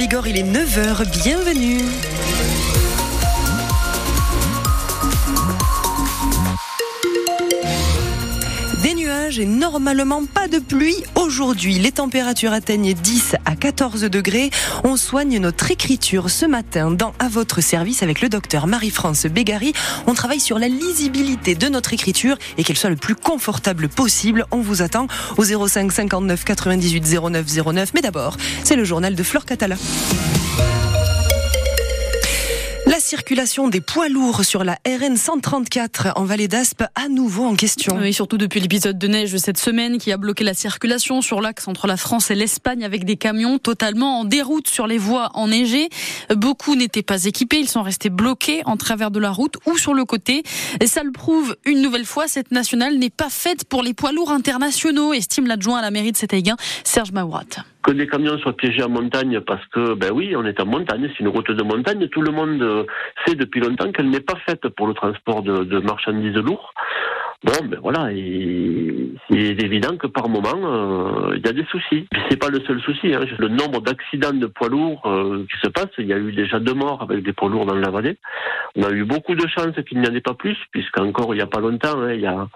Bigorre, il est 9h, bienvenue. Et normalement pas de pluie aujourd'hui. Les températures atteignent 10 à 14 degrés. On soigne notre écriture ce matin dans À votre service avec le docteur Marie-France Bégary. On travaille sur la lisibilité de notre écriture et qu'elle soit le plus confortable possible. On vous attend au 05 59 98 09 09. Mais d'abord, c'est le journal de Flore Catala. La circulation des poids lourds sur la RN 134 en Vallée d'Aspe à nouveau en question. Oui, surtout depuis l'épisode de neige cette semaine qui a bloqué la circulation sur l'axe entre la France et l'Espagne avec des camions totalement en déroute sur les voies enneigées. Beaucoup n'étaient pas équipés, ils sont restés bloqués en travers de la route ou sur le côté. Et ça le prouve une nouvelle fois, cette nationale n'est pas faite pour les poids lourds internationaux, estime l'adjoint à la mairie de Sétaïguin, Serge Maourat que les camions soient piégés en montagne parce que, ben oui, on est en montagne, c'est une route de montagne. Tout le monde sait depuis longtemps qu'elle n'est pas faite pour le transport de, de marchandises lourdes. Bon, ben voilà, il est évident que par moment, euh, il y a des soucis. Puis c'est pas le seul souci. Hein. Le nombre d'accidents de poids lourds euh, qui se passent, il y a eu déjà deux morts avec des poids lourds dans la vallée. On a eu beaucoup de chance qu'il n'y en ait pas plus, puisqu'encore il n'y a pas longtemps, hein, il y a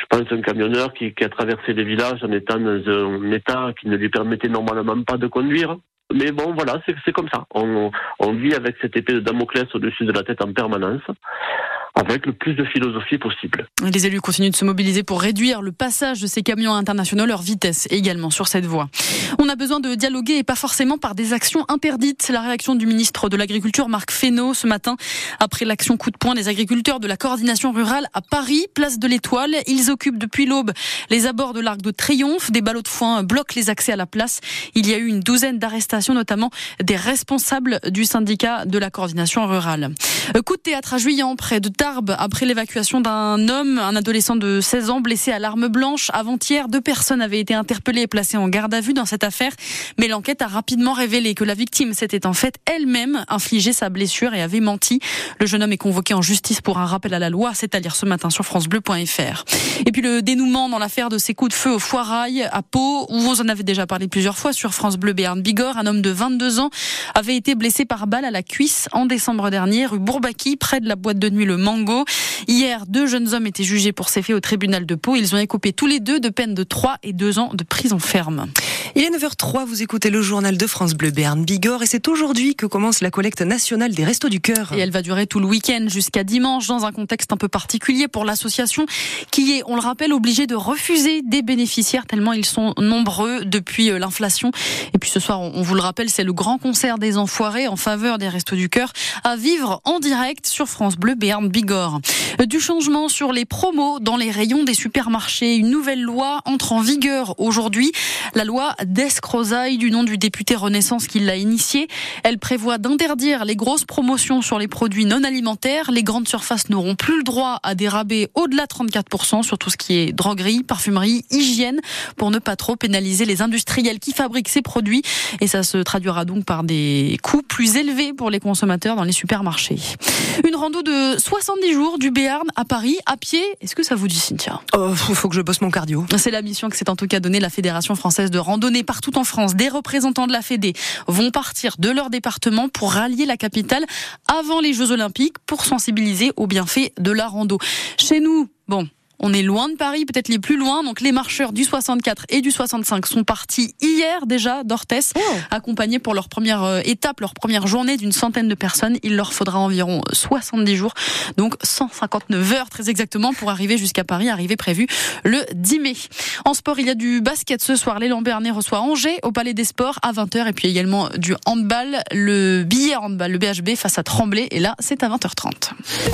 je pense, un camionneur qui, qui a traversé les villages en étant dans un état qui ne lui permettait normalement pas de conduire. Mais bon, voilà, c'est comme ça. On, on vit avec cette épée de Damoclès au-dessus de la tête en permanence avec le plus de philosophie possible. Les élus continuent de se mobiliser pour réduire le passage de ces camions internationaux, leur vitesse également sur cette voie. On a besoin de dialoguer et pas forcément par des actions interdites. La réaction du ministre de l'Agriculture, Marc Fesneau, ce matin, après l'action coup de poing des agriculteurs de la coordination rurale à Paris, place de l'Étoile. Ils occupent depuis l'aube les abords de l'Arc de Triomphe. Des ballots de foin bloquent les accès à la place. Il y a eu une douzaine d'arrestations, notamment des responsables du syndicat de la coordination rurale. Coup de théâtre à Juillan, près de Tarbes, après l'évacuation d'un homme, un adolescent de 16 ans blessé à l'arme blanche. Avant-hier, deux personnes avaient été interpellées et placées en garde à vue dans cette affaire. Mais l'enquête a rapidement révélé que la victime s'était en fait elle-même infligé sa blessure et avait menti. Le jeune homme est convoqué en justice pour un rappel à la loi, c'est à dire ce matin sur francebleu.fr. Et puis le dénouement dans l'affaire de ces coups de feu au Foirail à Pau, où vous en avez déjà parlé plusieurs fois sur France Bleu Béarn Bigorre, un homme de 22 ans avait été blessé par balle à la cuisse en décembre dernier, rue Bourbaki, près de la boîte de nuit Le Mango. Hier, deux jeunes hommes étaient jugés pour ces faits au tribunal de Pau. Ils ont écopé tous les deux de peines de 3 et 2 ans de prison ferme. Il est 9h03, vous écoutez le journal de France Bleu Béarn Bigorre et c'est aujourd'hui que commence la collecte nationale des Restos du Cœur. Et elle va durer tout le week-end jusqu'à dimanche dans un contexte un peu particulier pour l'association qui est, on le rappelle, obligée de refuser des bénéficiaires tellement ils sont nombreux depuis euh, l'inflation. Et puis ce soir, on vous le rappelle, c'est le grand concert des enfoirés en faveur des Restos du Cœur à vivre en direct sur France Bleu Béarn Bigorre. Du changement sur les promos dans les rayons des supermarchés. Une nouvelle loi entre en vigueur aujourd'hui. La loi d'Escrozaille, du nom du député Renaissance qui l'a initiée. Elle prévoit d'interdire les grosses promotions sur les produits non alimentaires. Les grandes surfaces n'auront plus le droit à des rabais au-delà de 34% sur tout ce qui est droguerie, parfumerie, hygiène, pour ne pas trop pénaliser les industriels qui fabriquent ces produits. Et ça se traduira donc par des coûts plus élevés pour les consommateurs dans les supermarchés. Une rando de 70 jours du Béarn à Paris, à pied. Est-ce que ça vous dit, Cynthia? Oh, faut que je bosse mon cardio. C'est la mission que s'est en tout cas donnée la Fédération française de randonnée partout en France. Des représentants de la Fédé vont partir de leur département pour rallier la capitale avant les Jeux Olympiques pour sensibiliser aux bienfaits de la rando. Chez nous, bon, on est loin de Paris, peut-être les plus loin. Donc les marcheurs du 64 et du 65 sont partis hier déjà d'Orthès, oh. accompagnés pour leur première euh, étape, leur première journée d'une centaine de personnes. Il leur faudra environ 70 jours, donc 159 heures très exactement pour arriver jusqu'à Paris, arrivée prévue le 10 mai. En sport, il y a du basket ce soir. L'élan Bernet reçoit Angers au Palais des Sports à 20h et puis également du handball, le billet handball, le BHB face à Tremblay et là c'est à 20h30.